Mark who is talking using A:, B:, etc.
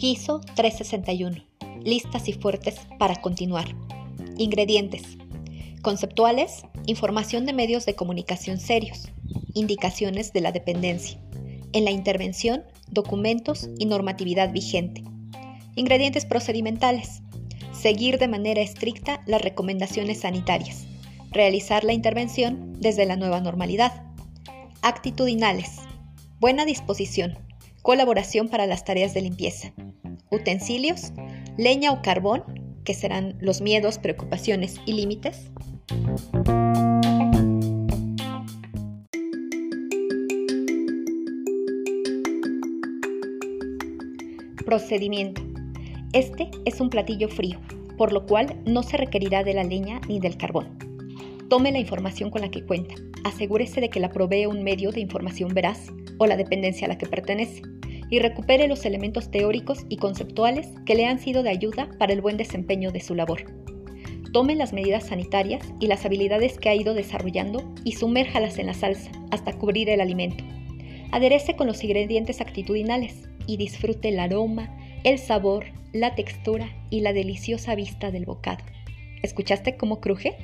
A: Quiso 361. Listas y fuertes para continuar. Ingredientes. Conceptuales, información de medios de comunicación serios, indicaciones de la dependencia. En la intervención, documentos y normatividad vigente. Ingredientes procedimentales. Seguir de manera estricta las recomendaciones sanitarias. Realizar la intervención desde la nueva normalidad. Actitudinales. Buena disposición. Colaboración para las tareas de limpieza. Utensilios. Leña o carbón, que serán los miedos, preocupaciones y límites. Procedimiento. Este es un platillo frío, por lo cual no se requerirá de la leña ni del carbón. Tome la información con la que cuenta. Asegúrese de que la provee un medio de información veraz o la dependencia a la que pertenece y recupere los elementos teóricos y conceptuales que le han sido de ayuda para el buen desempeño de su labor. Tome las medidas sanitarias y las habilidades que ha ido desarrollando y sumérjalas en la salsa hasta cubrir el alimento. Aderece con los ingredientes actitudinales y disfrute el aroma, el sabor, la textura y la deliciosa vista del bocado. ¿Escuchaste cómo cruje?